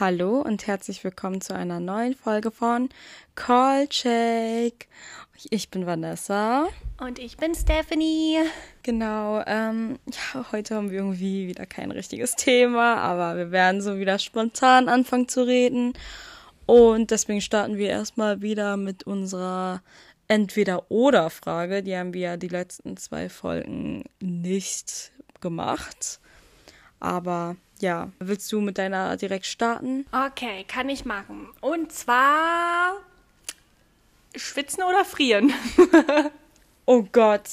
Hallo und herzlich willkommen zu einer neuen Folge von Call Check. Ich bin Vanessa. Und ich bin Stephanie. Genau, ähm, ja, heute haben wir irgendwie wieder kein richtiges Thema, aber wir werden so wieder spontan anfangen zu reden. Und deswegen starten wir erstmal wieder mit unserer Entweder-Oder-Frage. Die haben wir ja die letzten zwei Folgen nicht gemacht. Aber ja, willst du mit deiner direkt starten? Okay, kann ich machen. Und zwar schwitzen oder frieren? oh Gott.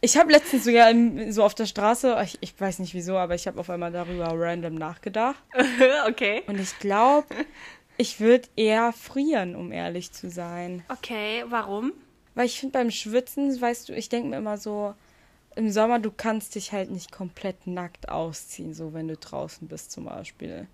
Ich habe letztens sogar so auf der Straße, ich, ich weiß nicht wieso, aber ich habe auf einmal darüber random nachgedacht. okay. Und ich glaube, ich würde eher frieren, um ehrlich zu sein. Okay, warum? Weil ich finde beim Schwitzen, weißt du, ich denke mir immer so, im Sommer, du kannst dich halt nicht komplett nackt ausziehen, so wenn du draußen bist zum Beispiel.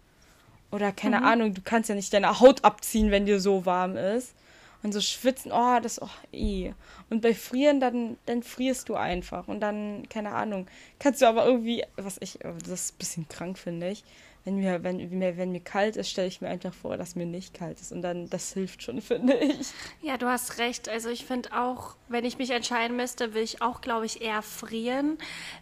Oder keine mhm. Ahnung, du kannst ja nicht deine Haut abziehen, wenn dir so warm ist. Und so schwitzen, oh, das ist oh, eh. Und bei Frieren, dann, dann frierst du einfach. Und dann, keine Ahnung, kannst du aber irgendwie, was ich, das ist ein bisschen krank, finde ich wenn mir, wenn, mir, wenn mir kalt ist, stelle ich mir einfach vor, dass mir nicht kalt ist. Und dann, das hilft schon, finde ich. Ja, du hast recht. Also ich finde auch, wenn ich mich entscheiden müsste, will ich auch, glaube ich, eher frieren.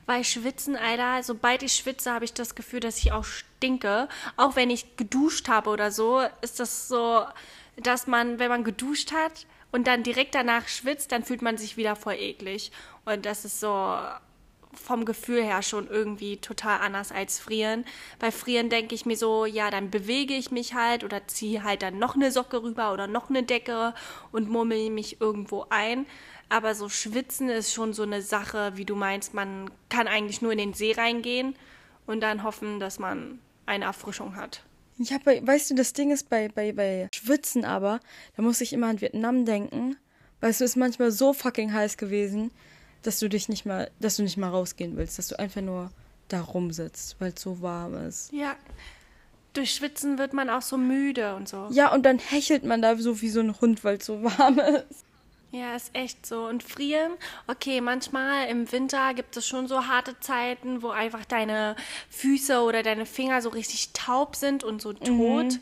Weil schwitzen, Alter, sobald ich schwitze, habe ich das Gefühl, dass ich auch stinke. Auch wenn ich geduscht habe oder so, ist das so, dass man, wenn man geduscht hat und dann direkt danach schwitzt, dann fühlt man sich wieder voll eklig. Und das ist so, vom Gefühl her schon irgendwie total anders als Frieren. Bei Frieren denke ich mir so, ja, dann bewege ich mich halt oder ziehe halt dann noch eine Socke rüber oder noch eine Decke und murmel mich irgendwo ein. Aber so schwitzen ist schon so eine Sache, wie du meinst, man kann eigentlich nur in den See reingehen und dann hoffen, dass man eine Erfrischung hat. Ja, bei, weißt du, das Ding ist bei, bei, bei Schwitzen aber, da muss ich immer an Vietnam denken. Weißt du, es ist manchmal so fucking heiß gewesen dass du dich nicht mal, dass du nicht mal rausgehen willst, dass du einfach nur da rumsitzt, weil es so warm ist. Ja. Durch Schwitzen wird man auch so müde und so. Ja, und dann hechelt man da so wie so ein Hund, weil es so warm ist. Ja, ist echt so. Und frieren, okay, manchmal im Winter gibt es schon so harte Zeiten, wo einfach deine Füße oder deine Finger so richtig taub sind und so tot. Mhm.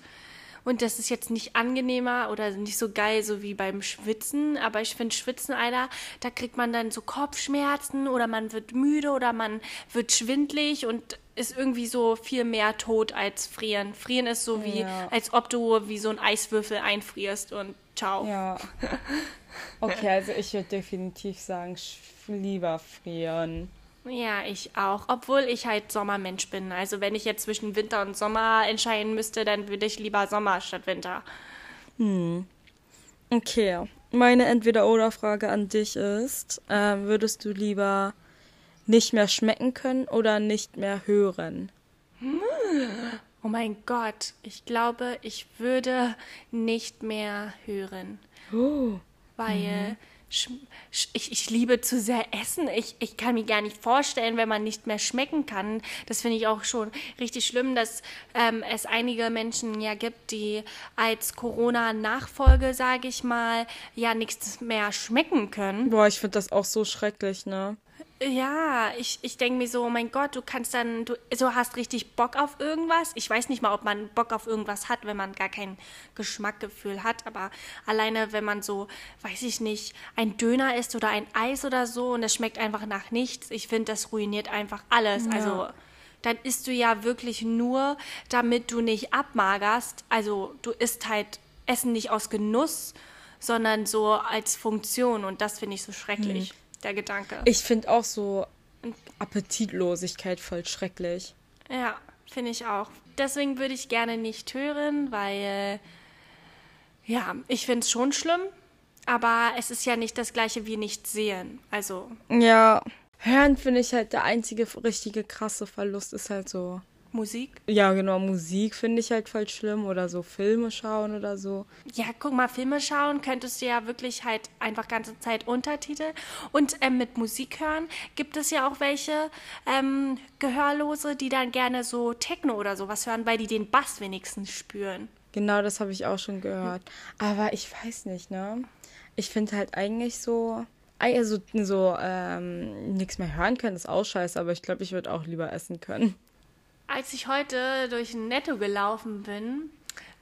Und das ist jetzt nicht angenehmer oder nicht so geil, so wie beim Schwitzen. Aber ich finde Schwitzen, Alter, da kriegt man dann so Kopfschmerzen oder man wird müde oder man wird schwindlig und ist irgendwie so viel mehr tot als frieren. Frieren ist so wie, ja. als ob du wie so ein Eiswürfel einfrierst und ciao. Ja. Okay, also ich würde definitiv sagen, lieber frieren. Ja, ich auch. Obwohl ich halt Sommermensch bin. Also wenn ich jetzt zwischen Winter und Sommer entscheiden müsste, dann würde ich lieber Sommer statt Winter. Hm. Okay. Meine Entweder-Oder-Frage an dich ist, äh, würdest du lieber nicht mehr schmecken können oder nicht mehr hören? Oh mein Gott, ich glaube, ich würde nicht mehr hören. Oh. Weil mhm ich, ich liebe zu sehr Essen. Ich, ich kann mir gar nicht vorstellen, wenn man nicht mehr schmecken kann. Das finde ich auch schon richtig schlimm, dass ähm, es einige Menschen ja gibt, die als Corona-Nachfolge, sage ich mal, ja nichts mehr schmecken können. Boah, ich finde das auch so schrecklich, ne? Ja, ich, ich denke mir so, oh mein Gott, du kannst dann, du so hast richtig Bock auf irgendwas. Ich weiß nicht mal, ob man Bock auf irgendwas hat, wenn man gar kein Geschmackgefühl hat, aber alleine, wenn man so, weiß ich nicht, ein Döner isst oder ein Eis oder so und es schmeckt einfach nach nichts, ich finde, das ruiniert einfach alles. Ja. Also dann isst du ja wirklich nur, damit du nicht abmagerst. Also du isst halt Essen nicht aus Genuss, sondern so als Funktion und das finde ich so schrecklich. Mhm der Gedanke. Ich finde auch so Appetitlosigkeit voll schrecklich. Ja, finde ich auch. Deswegen würde ich gerne nicht hören, weil ja, ich finde es schon schlimm, aber es ist ja nicht das gleiche wie nicht sehen. Also. Ja, hören finde ich halt der einzige richtige krasse Verlust ist halt so Musik? Ja, genau, Musik finde ich halt voll schlimm oder so Filme schauen oder so. Ja, guck mal, Filme schauen könntest du ja wirklich halt einfach ganze Zeit Untertitel. Und ähm, mit Musik hören gibt es ja auch welche ähm, Gehörlose, die dann gerne so Techno oder sowas hören, weil die den Bass wenigstens spüren. Genau, das habe ich auch schon gehört. Aber ich weiß nicht, ne? Ich finde halt eigentlich so, also so ähm, nichts mehr hören können ist auch scheiße, aber ich glaube, ich würde auch lieber essen können. Als ich heute durch ein Netto gelaufen bin,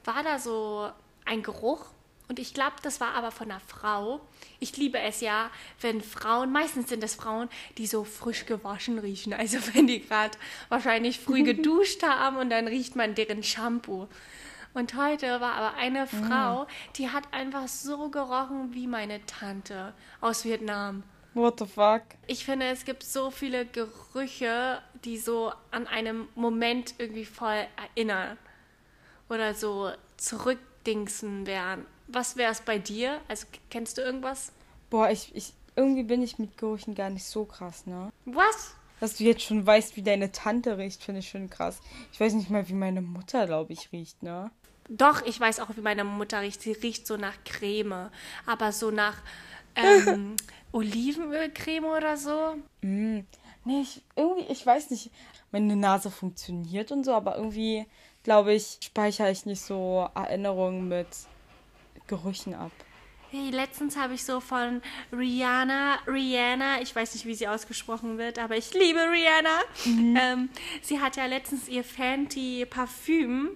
war da so ein Geruch. Und ich glaube, das war aber von einer Frau. Ich liebe es ja, wenn Frauen, meistens sind es Frauen, die so frisch gewaschen riechen. Also wenn die gerade wahrscheinlich früh geduscht haben und dann riecht man deren Shampoo. Und heute war aber eine Frau, die hat einfach so gerochen wie meine Tante aus Vietnam. What the fuck? Ich finde, es gibt so viele Gerüche, die so an einen Moment irgendwie voll erinnern. Oder so zurückdingsen werden. Was wäre es bei dir? Also kennst du irgendwas? Boah, ich, ich, irgendwie bin ich mit Gerüchen gar nicht so krass, ne? Was? Dass du jetzt schon weißt, wie deine Tante riecht, finde ich schon krass. Ich weiß nicht mal, wie meine Mutter, glaube ich, riecht, ne? Doch, ich weiß auch, wie meine Mutter riecht. Sie riecht so nach Creme, aber so nach ähm, Olivenölcreme oder so. Mm. Nee, ich, irgendwie, ich weiß nicht. Meine Nase funktioniert und so, aber irgendwie, glaube ich, speichere ich nicht so Erinnerungen mit Gerüchen ab. Hey, letztens habe ich so von Rihanna, Rihanna, ich weiß nicht, wie sie ausgesprochen wird, aber ich liebe Rihanna. Ähm, sie hat ja letztens ihr Fenty Parfüm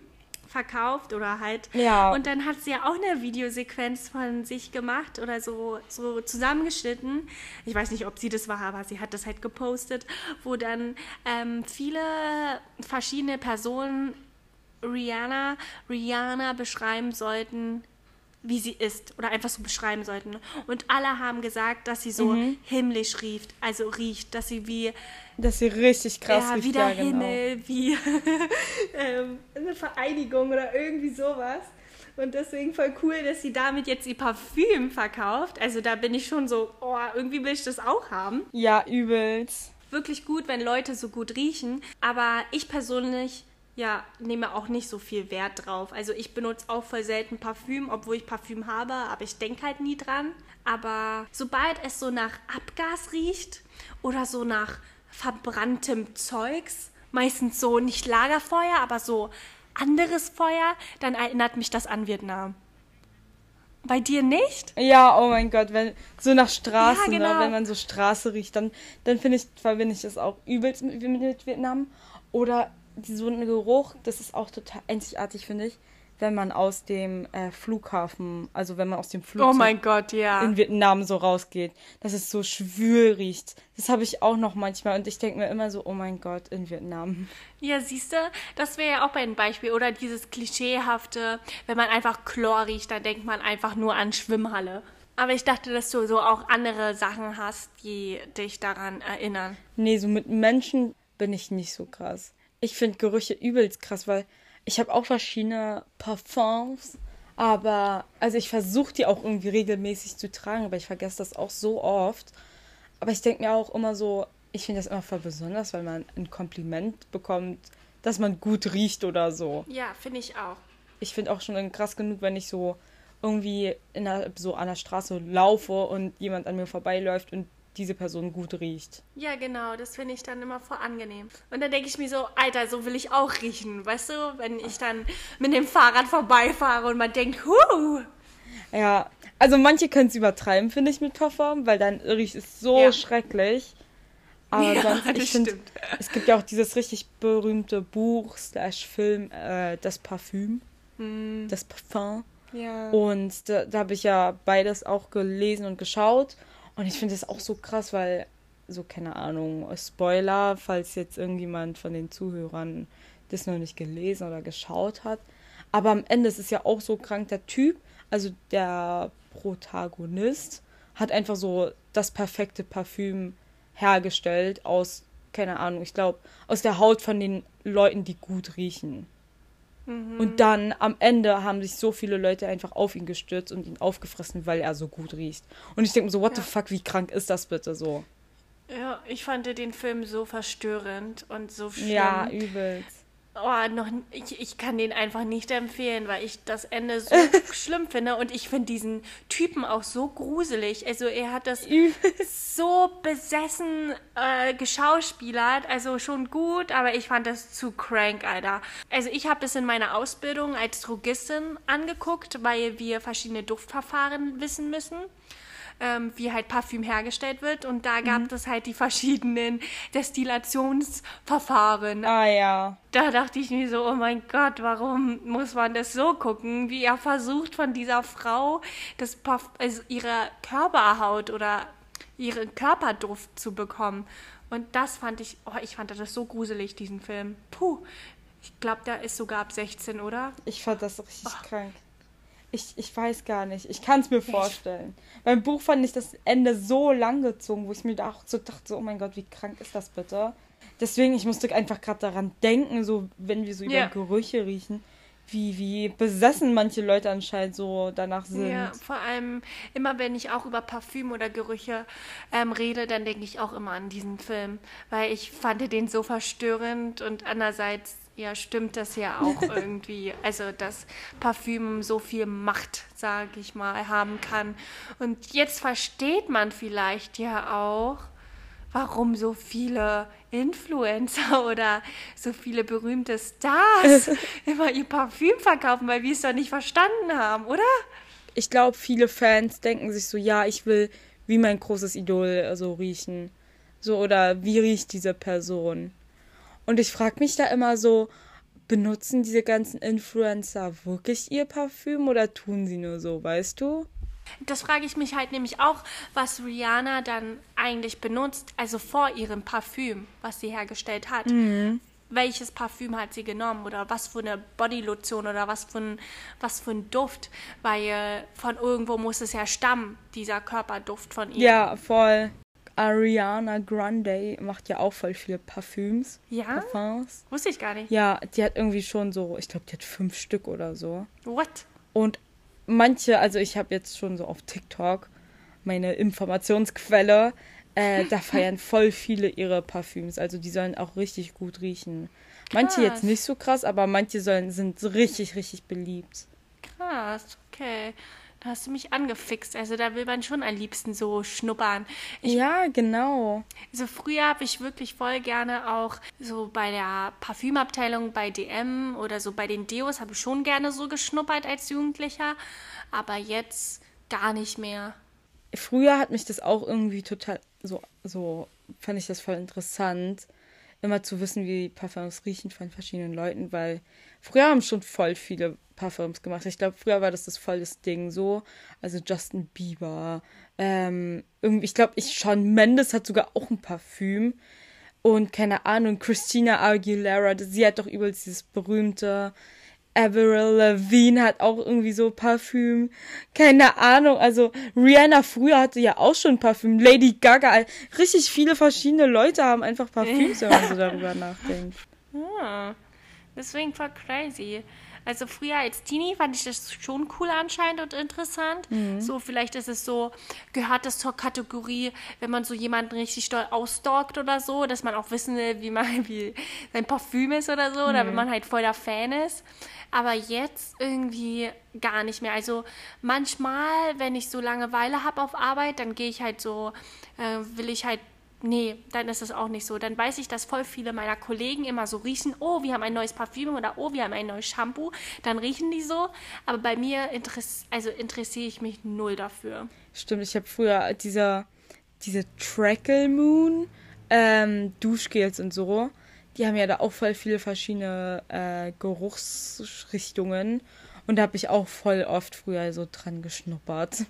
verkauft oder halt. Ja. Und dann hat sie ja auch eine Videosequenz von sich gemacht oder so, so zusammengeschnitten. Ich weiß nicht, ob sie das war, aber sie hat das halt gepostet, wo dann ähm, viele verschiedene Personen Rihanna, Rihanna beschreiben sollten, wie sie ist oder einfach so beschreiben sollten. Und alle haben gesagt, dass sie so himmlisch riecht, also riecht, dass sie wie Dass sie richtig krass ja, riecht. wie der ja, genau. Himmel, wie ähm, eine Vereinigung oder irgendwie sowas. Und deswegen voll cool, dass sie damit jetzt ihr Parfüm verkauft. Also da bin ich schon so, oh, irgendwie will ich das auch haben. Ja, übelst. Wirklich gut, wenn Leute so gut riechen. Aber ich persönlich, ja, nehme auch nicht so viel Wert drauf. Also ich benutze auch voll selten Parfüm, obwohl ich Parfüm habe, aber ich denke halt nie dran. Aber sobald es so nach Abgas riecht oder so nach verbranntem Zeugs, meistens so nicht Lagerfeuer, aber so anderes Feuer, dann erinnert mich das an Vietnam. Bei dir nicht? Ja, oh mein Gott, wenn so nach Straße, Ja, genau. ne, wenn man so Straße riecht, dann, dann finde ich, verbinde ich das auch übelst mit, mit Vietnam. Oder so ein Geruch, das ist auch total einzigartig, finde ich, wenn man aus dem äh, Flughafen, also wenn man aus dem Flugzeug Oh mein Gott, ja. in Vietnam so rausgeht, dass es so schwül riecht. Das habe ich auch noch manchmal und ich denke mir immer so, oh mein Gott, in Vietnam. Ja, siehst du, das wäre ja auch ein Beispiel. Oder dieses klischeehafte, wenn man einfach Chlor riecht, dann denkt man einfach nur an Schwimmhalle. Aber ich dachte, dass du so auch andere Sachen hast, die dich daran erinnern. Nee, so mit Menschen bin ich nicht so krass. Ich finde Gerüche übelst krass, weil ich habe auch verschiedene Parfums, aber also ich versuche die auch irgendwie regelmäßig zu tragen, aber ich vergesse das auch so oft. Aber ich denke mir auch immer so, ich finde das immer voll besonders, weil man ein Kompliment bekommt, dass man gut riecht oder so. Ja, finde ich auch. Ich finde auch schon krass genug, wenn ich so irgendwie in der, so an der Straße laufe und jemand an mir vorbeiläuft und diese Person gut riecht. Ja, genau, das finde ich dann immer voll angenehm. Und dann denke ich mir so, Alter, so will ich auch riechen, weißt du? Wenn ich dann mit dem Fahrrad vorbeifahre und man denkt, huh, Ja, also manche können es übertreiben, finde ich, mit Parfum, weil dann riecht es so Ja. schrecklich. Aber Ja, sonst, ich finde, es gibt ja auch dieses richtig berühmte Buch slash Film, äh, das Parfüm, Hm. das Parfum. ja. Und da, da habe ich ja beides auch gelesen und geschaut. Und ich finde das auch so krass, weil, so keine Ahnung, Spoiler, falls jetzt irgendjemand von den Zuhörern das noch nicht gelesen oder geschaut hat. Aber am Ende ist es ja auch so krank, der Typ, also der Protagonist, hat einfach so das perfekte Parfüm hergestellt aus, keine Ahnung, ich glaube, aus der Haut von den Leuten, die gut riechen. Und dann am Ende haben sich so viele Leute einfach auf ihn gestürzt und ihn aufgefressen, weil er so gut riecht. Und ich denke mir so, what Ja. the fuck, wie krank ist das bitte so? ja, ich fand den Film so verstörend und so schlimm. Ja, übelst. Oh, noch, ich, ich kann den einfach nicht empfehlen, weil ich das Ende so schlimm finde und ich finde diesen Typen auch so gruselig. Also er hat das so besessen äh, geschauspielert, also schon gut, aber ich fand das zu crank, Alter. Also ich habe das in meiner Ausbildung als Drogistin angeguckt, weil wir verschiedene Duftverfahren wissen müssen. Ähm, wie halt Parfüm hergestellt wird. Und da gab es halt die verschiedenen Destillationsverfahren. Ah ja. Da dachte ich mir so, oh mein Gott, warum muss man das so gucken? Wie er versucht von dieser Frau das Parf also ihre Körperhaut oder ihren Körperduft zu bekommen. Und das fand ich, oh, ich fand das so gruselig, diesen Film. Puh, ich glaube, der ist sogar ab 16, oder? Ich fand das richtig krank. Ich, ich weiß gar nicht. Ich kann es mir vorstellen. Beim Buch fand ich das Ende so lang gezogen, wo ich mir da auch so dachte, so, oh mein Gott, wie krank ist das bitte? Deswegen, ich musste einfach gerade daran denken, so wenn wir so über Ja. Gerüche riechen, wie, wie besessen manche Leute anscheinend so danach sind. Ja, vor allem immer, wenn ich auch über Parfüm oder Gerüche ähm, rede, dann denke ich auch immer an diesen Film, weil ich fand den so verstörend und andererseits, ja, stimmt das ja auch irgendwie, also dass Parfüm so viel Macht, sage ich mal, haben kann. Und jetzt versteht man vielleicht ja auch, warum so viele Influencer oder so viele berühmte Stars immer ihr Parfüm verkaufen, weil wir es doch nicht verstanden haben, oder? Ich glaube, viele Fans denken sich so, ja, ich will wie mein großes Idol äh, so riechen. So, oder wie riecht diese Person? Und ich frage mich da immer so, benutzen diese ganzen Influencer wirklich ihr Parfüm oder tun sie nur so, weißt du? Das frage ich mich halt nämlich auch, was Rihanna dann eigentlich benutzt, also vor ihrem Parfüm, was sie hergestellt hat. Welches Parfüm hat sie genommen oder was für eine Bodylotion oder was für ein, was für ein Duft? Weil äh, von irgendwo muss es ja stammen, dieser Körperduft von ihr. Ja, voll. Ariana Grande macht ja auch voll viele Parfüms. Ja? Parfums. Wusste ich gar nicht. Ja, die hat irgendwie schon so, ich glaube, die hat fünf Stück oder so. What? Und manche, also ich habe jetzt schon so auf TikTok meine Informationsquelle, äh, da feiern voll viele ihre Parfüms. Also die sollen auch richtig gut riechen. Manche Krass. jetzt nicht so krass, aber manche sollen, sind so richtig, richtig beliebt. Krass, okay. Da hast du mich angefixt. Also da will man schon am liebsten so schnuppern. Ich ja, genau. Also früher habe ich wirklich voll gerne auch so bei der Parfümabteilung bei DM oder so bei den Deos habe ich schon gerne so geschnuppert als Jugendlicher, aber jetzt gar nicht mehr. Früher hat mich das auch irgendwie total so, so fand ich das voll interessant, immer zu wissen, wie Parfums riechen von verschiedenen Leuten, weil früher haben schon voll viele Parfums gemacht. Ich glaube, früher war das das voll das Ding so. Also Justin Bieber, ähm, irgendwie, ich glaube, ich Shawn Mendes hat sogar auch ein Parfüm. Und keine Ahnung, Christina Aguilera, sie hat doch übelst dieses berühmte Avril Lavigne hat auch irgendwie so Parfüm. Keine Ahnung, also Rihanna früher hatte ja auch schon Parfüm. Lady Gaga, richtig viele verschiedene Leute haben einfach Parfüms, wenn man so darüber nachdenkt. Ah, deswegen voll crazy. Also früher als Teenie fand ich das schon cool anscheinend und interessant. So, vielleicht ist es so, gehört das zur Kategorie, wenn man so jemanden richtig doll ausstalkt oder so, dass man auch wissen will, wie man wie sein Parfüm ist oder so, oder wenn man halt voll der Fan ist. Aber jetzt irgendwie gar nicht mehr. Also manchmal, wenn ich so Langeweile habe auf Arbeit, dann gehe ich halt so, äh, will ich halt Nee, dann ist es auch nicht so. Dann weiß ich, dass voll viele meiner Kollegen immer so riechen, oh, wir haben ein neues Parfüm oder oh, wir haben ein neues Shampoo. Dann riechen die so. Aber bei mir interess also interessiere ich mich null dafür. Stimmt, ich habe früher diese, diese Trackle Moon ähm, Duschgels und so. Die haben ja da auch voll viele verschiedene äh, Geruchsrichtungen. Und da habe ich auch voll oft früher so dran geschnuppert.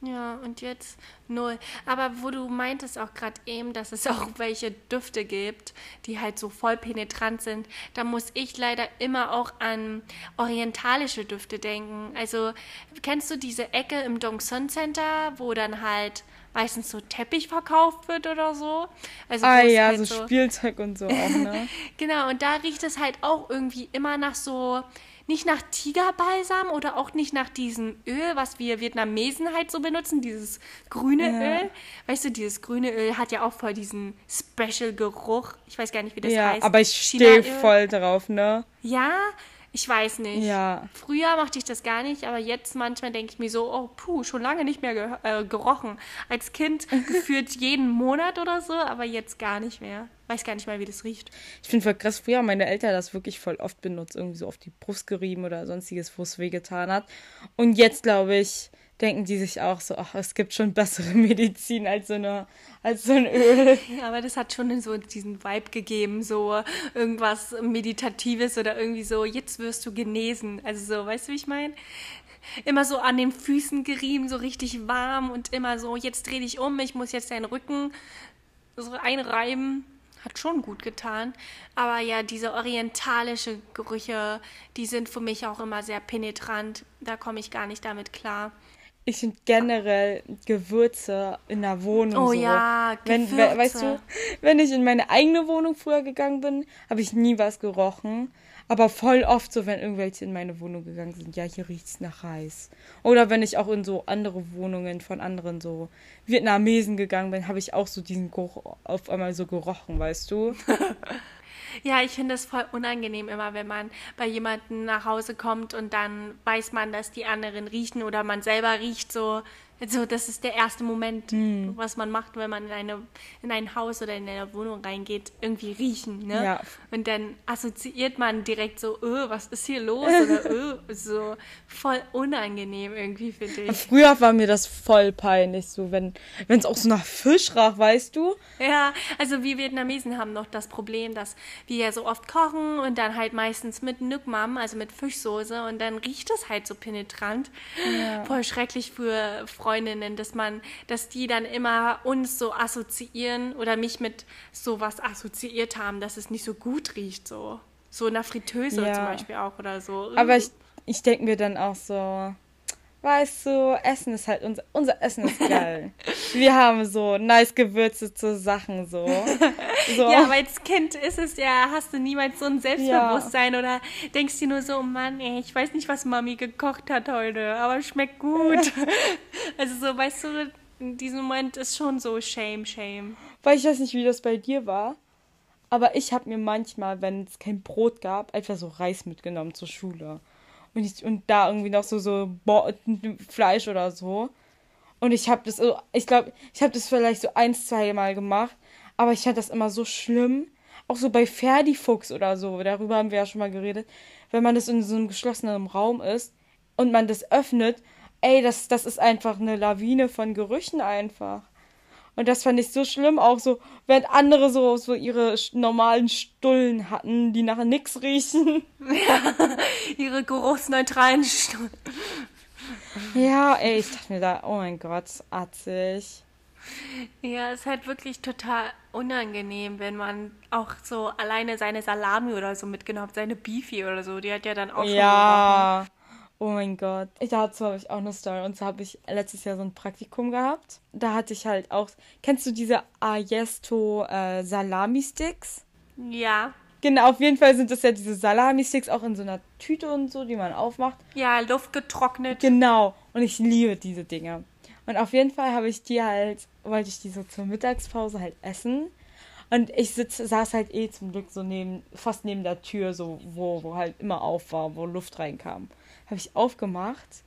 Ja, und jetzt null. Aber wo du meintest auch gerade eben, dass es auch welche Düfte gibt, die halt so voll penetrant sind, da muss ich leider immer auch an orientalische Düfte denken. Also, kennst du diese Ecke im Dongsun Center, wo dann halt meistens so Teppich verkauft wird oder so? Also, Ah ja, halt so Spielzeug und so auch, ne? Genau, und da riecht es halt auch irgendwie immer nach so, nicht nach Tigerbalsam oder auch nicht nach diesem Öl, was wir Vietnamesen halt so benutzen, dieses grüne Ja. Öl. Weißt du, dieses grüne Öl hat ja auch voll diesen Special-Geruch. Ich weiß gar nicht, wie das ja, heißt. aber ich stehe voll drauf, ne? Ja, ich weiß nicht. Ja. Früher mochte ich das gar nicht, aber jetzt manchmal denke ich mir so, oh puh, schon lange nicht mehr ge äh, gerochen. Als Kind gefühlt jeden Monat oder so, aber jetzt gar nicht mehr. Weiß gar nicht mal, wie das riecht. Ich finde voll krass, früher haben meine Eltern das wirklich voll oft benutzt, irgendwie so auf die Brust gerieben oder sonstiges, wo es wehgetan hat. Und jetzt, glaube ich, denken die sich auch so, ach, es gibt schon bessere Medizin als so, eine, als so ein Öl. Ja, aber das hat schon so diesen Vibe gegeben, so irgendwas Meditatives oder irgendwie so, jetzt wirst du genesen. Also so, weißt du, wie ich meine? Immer so an den Füßen gerieben, so richtig warm und immer so, jetzt dreh dich um, ich muss jetzt deinen Rücken so einreiben. Hat schon gut getan. Aber ja, diese orientalische Gerüche, die sind für mich auch immer sehr penetrant. Da komme ich gar nicht damit klar. Ich finde generell Gewürze in der Wohnung Oh so. ja, wenn, Gewürze. we- Weißt du, wenn ich in meine eigene Wohnung früher gegangen bin, habe ich nie was gerochen. Aber voll oft so, wenn irgendwelche in meine Wohnung gegangen sind, ja, hier riecht's nach Reis. Oder wenn ich auch in so andere Wohnungen von anderen so Vietnamesen gegangen bin, habe ich auch so diesen Geruch auf einmal so gerochen, weißt du? Ja, ich finde es voll unangenehm immer, wenn man bei jemandem nach Hause kommt und dann weiß man, dass die anderen riechen oder man selber riecht so. So, das ist der erste Moment, Hm. was man macht, wenn man in, eine, in ein Haus oder in eine Wohnung reingeht, irgendwie riechen, ne? Ja. Und dann assoziiert man direkt so, öh, was ist hier los? Oder öh, so voll unangenehm irgendwie, finde ich. Früher war mir das voll peinlich, so wenn es auch so nach Fisch rach, weißt du? Ja, also wir Vietnamesen haben noch das Problem, dass wir ja so oft kochen und dann halt meistens mit Nuc Mam, also mit Fischsoße und dann riecht es halt so penetrant. Voll schrecklich für Freundinnen, dass man, dass die dann immer uns so assoziieren oder mich mit sowas assoziiert haben, dass es nicht so gut riecht, so. So in der Fritteuse Ja. zum Beispiel auch oder so. Aber ich, ich denke mir dann auch so, weißt du, Essen ist halt unser, unser Essen ist geil. Wir haben so nice Gewürze zu Sachen so. so. Ja, aber als Kind ist es ja, hast du niemals so ein Selbstbewusstsein oder denkst dir nur so, oh Mann, ey, ich weiß nicht, was Mami gekocht hat heute, aber schmeckt gut. also so, weißt du, in diesem Moment ist schon so Shame, Shame. Weil ich weiß nicht, wie das bei dir war. Aber ich habe mir manchmal, wenn es kein Brot gab, einfach so Reis mitgenommen zur Schule. Und, ich, und da irgendwie noch so, so Bo Fleisch oder so. Und ich habe das, ich glaube, ich habe das vielleicht so ein, zwei Mal gemacht. Aber ich fand das immer so schlimm. Auch so bei Ferdifuchs oder so, darüber haben wir ja schon mal geredet. Wenn man das in so einem geschlossenen Raum ist und man das öffnet, ey, das, das ist einfach eine Lawine von Gerüchen einfach. Und das fand ich so schlimm, auch so, während andere so, so ihre normalen Stullen hatten, die nach nix riechen. Ihre geruchsneutralen Stu Ja, ey, ich dachte mir da, oh mein Gott, atzig. Ja, ist halt wirklich total unangenehm, wenn man auch so alleine seine Salami oder so mitgenommen hat, seine Beefy oder so, die hat ja dann auch schon gerochen. Oh mein Gott. Dazu habe ich auch eine Story. Und zwar habe ich letztes Jahr so ein Praktikum gehabt. Da hatte ich halt auch, kennst du diese Ajesto äh, Salami-Sticks? Ja, Genau, auf jeden Fall sind das ja diese Salami-Sticks auch in so einer Tüte und so, die man aufmacht. ja, Luft getrocknet. Genau. Und ich liebe diese Dinge. Und auf jeden Fall habe ich die halt, wollte ich die so zur Mittagspause halt essen. Und ich sitz, saß halt eh zum Glück so neben, fast neben der Tür, so, wo, wo halt immer auf war, wo Luft reinkam. Habe ich aufgemacht.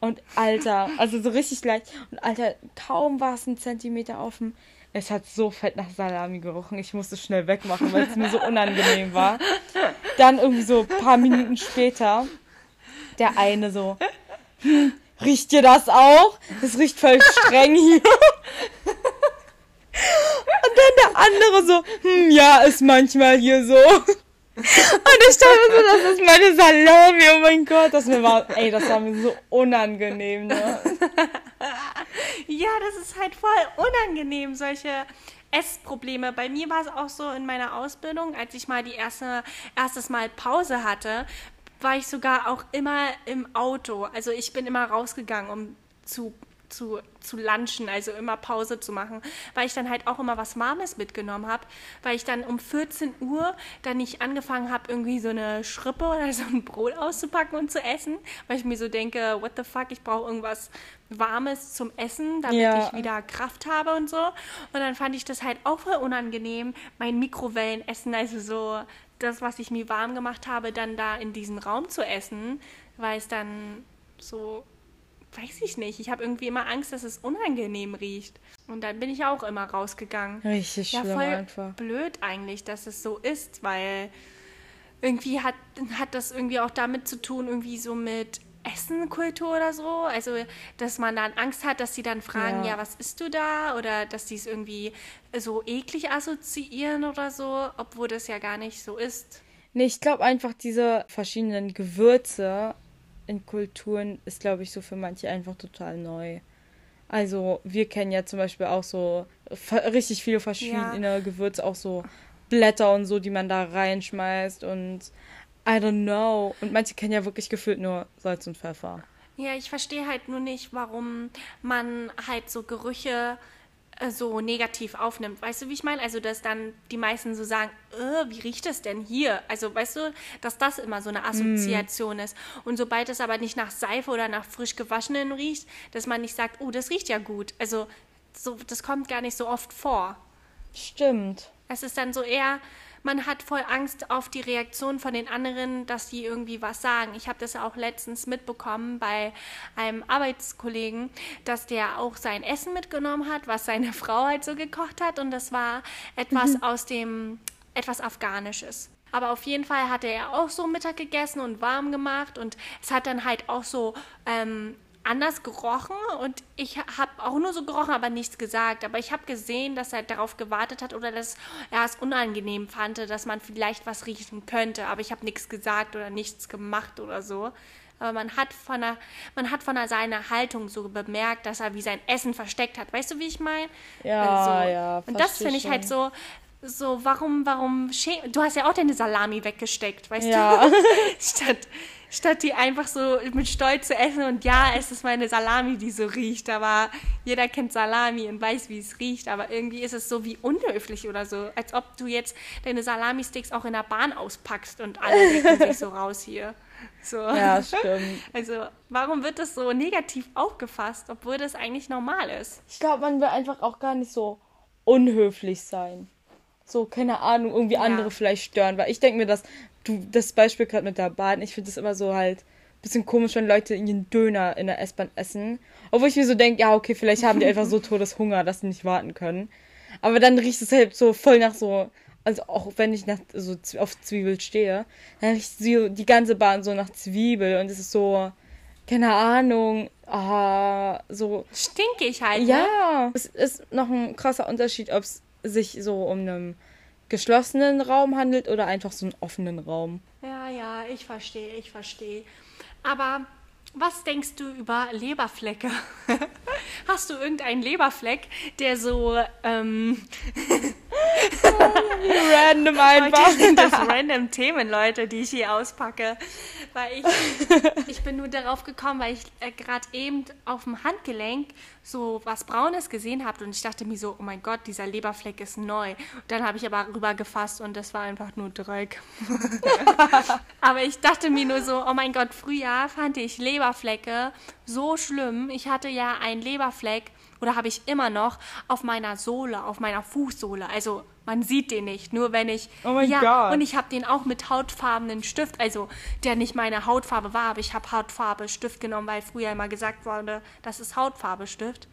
Und Alter, also so richtig leicht. Und Alter, kaum war es ein Zentimeter offen. Es hat so fett nach Salami gerochen. Ich musste schnell wegmachen, weil es mir so unangenehm war. Dann irgendwie so ein paar Minuten später, der eine so, hm, riecht dir das auch? Das riecht voll streng hier. Und dann der andere so, hm, ja, ist manchmal hier so. Und ich dachte mir so, das ist meine Salami, oh mein Gott. Das mir war, ey, das war mir so unangenehm, ne? Ja, das ist halt voll unangenehm, solche Essprobleme. Bei mir war es auch so in meiner Ausbildung, als ich mal die erste, erstes Mal Pause hatte, war ich sogar auch immer im Auto. Also ich bin immer rausgegangen, um zu zu, zu lunchen, also immer Pause zu machen, weil ich dann halt auch immer was Warmes mitgenommen habe, weil ich dann um 14 Uhr dann nicht angefangen habe, irgendwie so eine Schrippe oder so ein Brot auszupacken und zu essen, weil ich mir so denke, what the fuck, ich brauche irgendwas Warmes zum Essen, damit Ja. ich wieder Kraft habe und so. Und dann fand ich das halt auch voll unangenehm, mein Mikrowellenessen, also so das, was ich mir warm gemacht habe, dann da in diesem Raum zu essen, weil es dann so weiß ich nicht. Ich habe irgendwie immer Angst, dass es unangenehm riecht. Und dann bin ich auch immer rausgegangen. Richtig Ja, schlimm voll einfach. blöd eigentlich, dass es so ist, weil irgendwie hat, hat das irgendwie auch damit zu tun, irgendwie so mit Essenkultur oder so. Also, dass man dann Angst hat, dass sie dann fragen, ja, Ja. was isst du da? Oder dass sie es irgendwie so eklig assoziieren oder so, obwohl das ja gar nicht so ist. Nee, ich glaube einfach, diese verschiedenen Gewürze in Kulturen ist, glaube ich, so für manche einfach total neu. Also, wir kennen ja zum Beispiel auch so richtig viele verschiedene Gewürze, auch so Blätter und so, die man da reinschmeißt und I don't know. Und manche kennen ja wirklich gefühlt nur Salz und Pfeffer. Ja, ich verstehe halt nur nicht, warum man halt so Gerüche so negativ aufnimmt. Weißt du, wie ich meine? Also, dass dann die meisten so sagen, äh, wie riecht es denn hier? Also, weißt du, dass das immer so eine Assoziation ist. Und sobald es aber nicht nach Seife oder nach frisch gewaschenen riecht, dass man nicht sagt, oh, das riecht ja gut. Also, so, das kommt gar nicht so oft vor. Stimmt. Es ist dann so eher, man hat voll Angst auf die Reaktion von den anderen, dass die irgendwie was sagen. Ich habe das auch letztens mitbekommen bei einem Arbeitskollegen, dass der auch sein Essen mitgenommen hat, was seine Frau halt so gekocht hat. Und das war etwas aus dem, etwas Afghanisches. Aber auf jeden Fall hatte er auch so Mittag gegessen und warm gemacht. Und es hat dann halt auch so ähm, anders gerochen und ich habe auch nur so gerochen, aber nichts gesagt. Aber ich habe gesehen, dass er darauf gewartet hat oder dass er es unangenehm fand, dass man vielleicht was riechen könnte. Aber ich habe nichts gesagt oder nichts gemacht oder so. Aber man hat von der, man hat von der, seiner Haltung so bemerkt, dass er wie sein Essen versteckt hat. Weißt du, wie ich meine? Ja, ja, Und das finde ich halt so, so, warum, warum, schä- du hast ja auch deine Salami weggesteckt, weißt Ja. du? statt, statt die einfach so mit Stolz zu essen und ja, es ist meine Salami, die so riecht, aber jeder kennt Salami und weiß, wie es riecht, aber irgendwie ist es so wie unhöflich oder so, als ob du jetzt deine Salami-Sticks auch in der Bahn auspackst und alle decken sich so raus hier. So. Ja, stimmt. Also, warum wird das so negativ aufgefasst, obwohl das eigentlich normal ist? Ich glaube, man will einfach auch gar nicht so unhöflich sein. So, keine Ahnung, irgendwie Ja. andere vielleicht stören. Weil ich denke mir, dass du das Beispiel gerade mit der Bahn, ich finde das immer so halt ein bisschen komisch, wenn Leute ihren Döner in der S-Bahn essen. Obwohl ich mir so denke, ja, okay, vielleicht haben die einfach so Todeshunger, dass sie nicht warten können. Aber dann riecht es halt so voll nach so, also auch wenn ich nach, so auf Zwiebel stehe, dann riecht so die ganze Bahn so nach Zwiebel und es ist so, keine Ahnung, ah, so Stinkig halt. Ne? ja, es ist noch ein krasser Unterschied, ob es sich so um einen geschlossenen Raum handelt oder einfach so einen offenen Raum. Ja, ja, ich verstehe, ich verstehe. Aber was denkst du über Leberflecke? Hast du irgendeinen Leberfleck, der so ähm, Random einfach. Heute sind das random Themen, Leute, die ich hier auspacke. Weil ich, ich bin nur darauf gekommen, weil ich äh, gerade eben auf dem Handgelenk so was Braunes gesehen habe und ich dachte mir so, oh mein Gott, dieser Leberfleck ist neu. Und dann habe ich aber rüber gefasst und das war einfach nur Dreck. aber ich dachte mir nur so, oh mein Gott, früher fand ich Leberflecke so schlimm. Ich hatte ja einen Leberfleck oder habe ich immer noch auf meiner Sohle, auf meiner Fußsohle. Also man sieht den nicht, nur wenn ich. Oh mein ja, Gott. Und ich habe den auch mit hautfarbenen Stift, also der nicht meine Hautfarbe war, aber ich habe Hautfarbe Stift genommen, weil früher immer gesagt wurde, das ist Hautfarbe Stift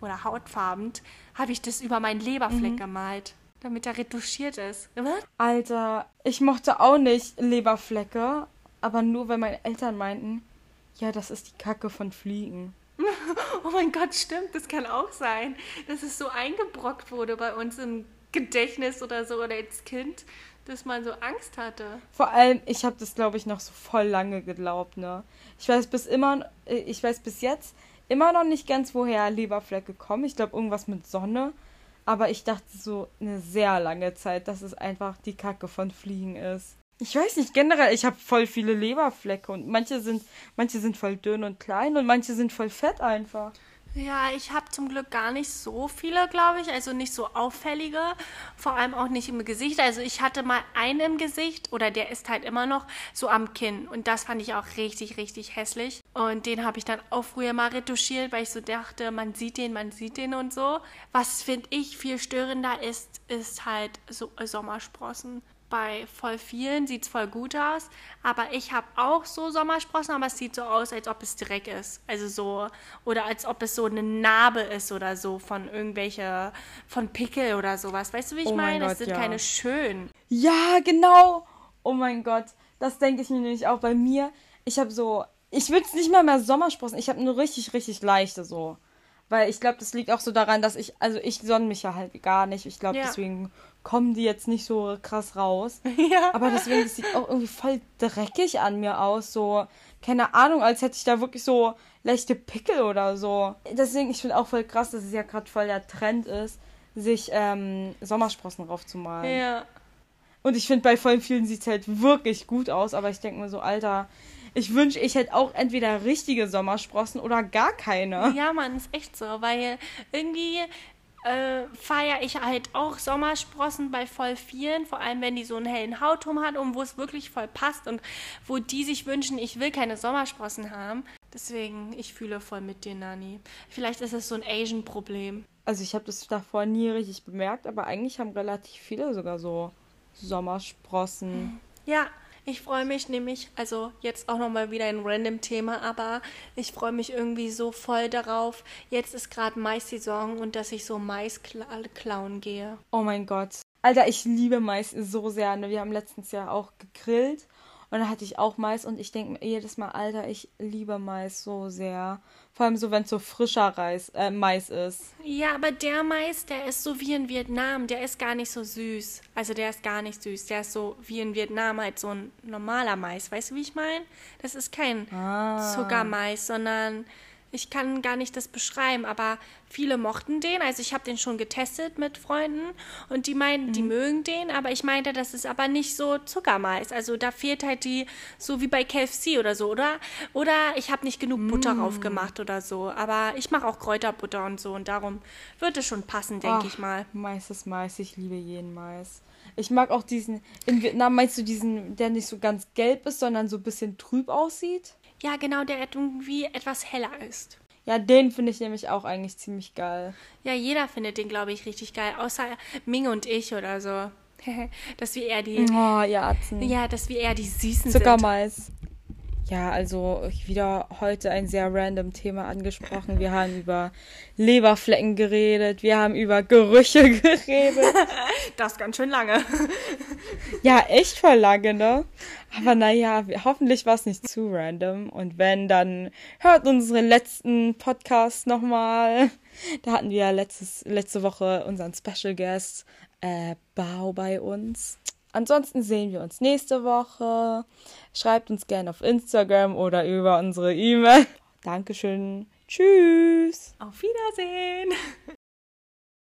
oder hautfarbend, habe ich das über meinen Leberfleck Mhm. gemalt, damit er retuschiert ist. Was? Alter, ich mochte auch nicht Leberflecke, aber nur weil meine Eltern meinten, ja, das ist die Kacke von Fliegen. Oh mein Gott, stimmt, das kann auch sein, dass es so eingebrockt wurde bei uns im Gedächtnis oder so oder als Kind, dass man so Angst hatte. Vor allem, ich habe das, glaube ich, noch so voll lange geglaubt, ne? Ich weiß bis immer, äh, ich weiß bis jetzt immer noch nicht ganz, woher Leberflecke kommen. Ich glaube, irgendwas mit Sonne. Aber ich dachte so eine sehr lange Zeit, dass es einfach die Kacke von Fliegen ist. Ich weiß nicht, generell, ich habe voll viele Leberflecke und manche sind, manche sind voll dünn und klein und manche sind voll fett einfach. Ja, ich habe zum Glück gar nicht so viele, glaube ich. Also nicht so auffällige. Vor allem auch nicht im Gesicht. Also ich hatte mal einen im Gesicht oder der ist halt immer noch so am Kinn. Und das fand ich auch richtig, richtig hässlich. Und den habe ich dann auch früher mal retuschiert, weil ich so dachte, man sieht den, man sieht den und so. Was finde ich viel störender ist, ist halt so Sommersprossen bei voll vielen sieht es voll gut aus, aber ich habe auch so Sommersprossen, aber es sieht so aus, als ob es Dreck ist. Also so, oder als ob es so eine Narbe ist oder so von irgendwelche, von Pickel oder sowas. Weißt du, wie ich Oh mein meine? Es Gott, sind ja. keine schönen. Ja, genau. Oh mein Gott. Das denke ich mir nämlich auch bei mir. Ich habe so Ich würde es nicht mal mehr Sommersprossen. Ich habe eine richtig, richtig leichte so. Weil ich glaube, das liegt auch so daran, dass ich, also ich sonne mich ja halt gar nicht. Ich glaube, Ja. deswegen kommen die jetzt nicht so krass raus. Ja. Aber deswegen, das sieht auch irgendwie voll dreckig an mir aus. So, keine Ahnung, als hätte ich da wirklich so leichte Pickel oder so. Deswegen, ich finde auch voll krass, dass es ja gerade voll der Trend ist, sich ähm, Sommersprossen raufzumalen. Ja. Und ich finde, bei voll vielen sieht es halt wirklich gut aus. Aber ich denke mir so, Alter, ich wünsche, ich hätte auch entweder richtige Sommersprossen oder gar keine. Ja, Mann, ist echt so, weil irgendwie äh, feiere ich halt auch Sommersprossen bei voll vielen, vor allem wenn die so einen hellen Hautton hat und wo es wirklich voll passt und wo die sich wünschen, ich will keine Sommersprossen haben. Deswegen, ich fühle voll mit dir, Nani. Vielleicht ist es so ein Asian-Problem. Also ich habe das davor nie richtig bemerkt, aber eigentlich haben relativ viele sogar so Sommersprossen. Ja, ich freue mich nämlich, also jetzt auch nochmal wieder ein random Thema, aber ich freue mich irgendwie so voll darauf. Jetzt ist gerade Mais-Saison und dass ich so Mais kla klauen gehe. Oh mein Gott. Alter, ich liebe Mais so sehr. Ne? Wir haben letztens ja auch gegrillt und da hatte ich auch Mais und ich denke mir jedes Mal, Alter, ich liebe Mais so sehr. Vor allem so, wenn es so frischer Reis, äh, Mais ist. Ja, aber der Mais, der ist so wie in Vietnam, der ist gar nicht so süß. Also der ist gar nicht süß. Der ist so wie in Vietnam halt so ein normaler Mais. Weißt du, wie ich meine? Das ist kein Zuckermais, sondern ich kann gar nicht das beschreiben, aber viele mochten den. Also ich habe den schon getestet mit Freunden und die meinten, die mögen den, aber ich meinte, das ist aber nicht so Zuckermais. Also da fehlt halt die, so wie bei KFC oder so, oder? Oder ich habe nicht genug Butter drauf gemacht oder so. Aber ich mache auch Kräuterbutter und so und darum wird es schon passen, denke ich mal. Mais ist Mais, ich liebe jeden Mais. Ich mag auch diesen, in Vietnam meinst du diesen, der nicht so ganz gelb ist, sondern so ein bisschen trüb aussieht? Ja, genau, der irgendwie etwas heller ist. Ja, den finde ich nämlich auch eigentlich ziemlich geil. Ja, jeder findet den, glaube ich, richtig geil. Außer Ming und ich oder so. dass wir eher die, Oh, ja, Atzen. ja, dass wir eher die Süßen sind. Zuckermais. Ja, also wieder heute ein sehr random Thema angesprochen. Wir haben über Leberflecken geredet, wir haben über Gerüche geredet. Das ganz schön lange. Ja, echt voll lange, ne? Aber naja, hoffentlich war es nicht zu random. Und wenn, dann hört unseren letzten Podcast nochmal. Da hatten wir letztes, letzte Woche unseren Special Guest äh, Bao bei uns. Ansonsten sehen wir uns nächste Woche. Schreibt uns gerne auf Instagram oder über unsere E-Mail. Dankeschön. Tschüss. Auf Wiedersehen.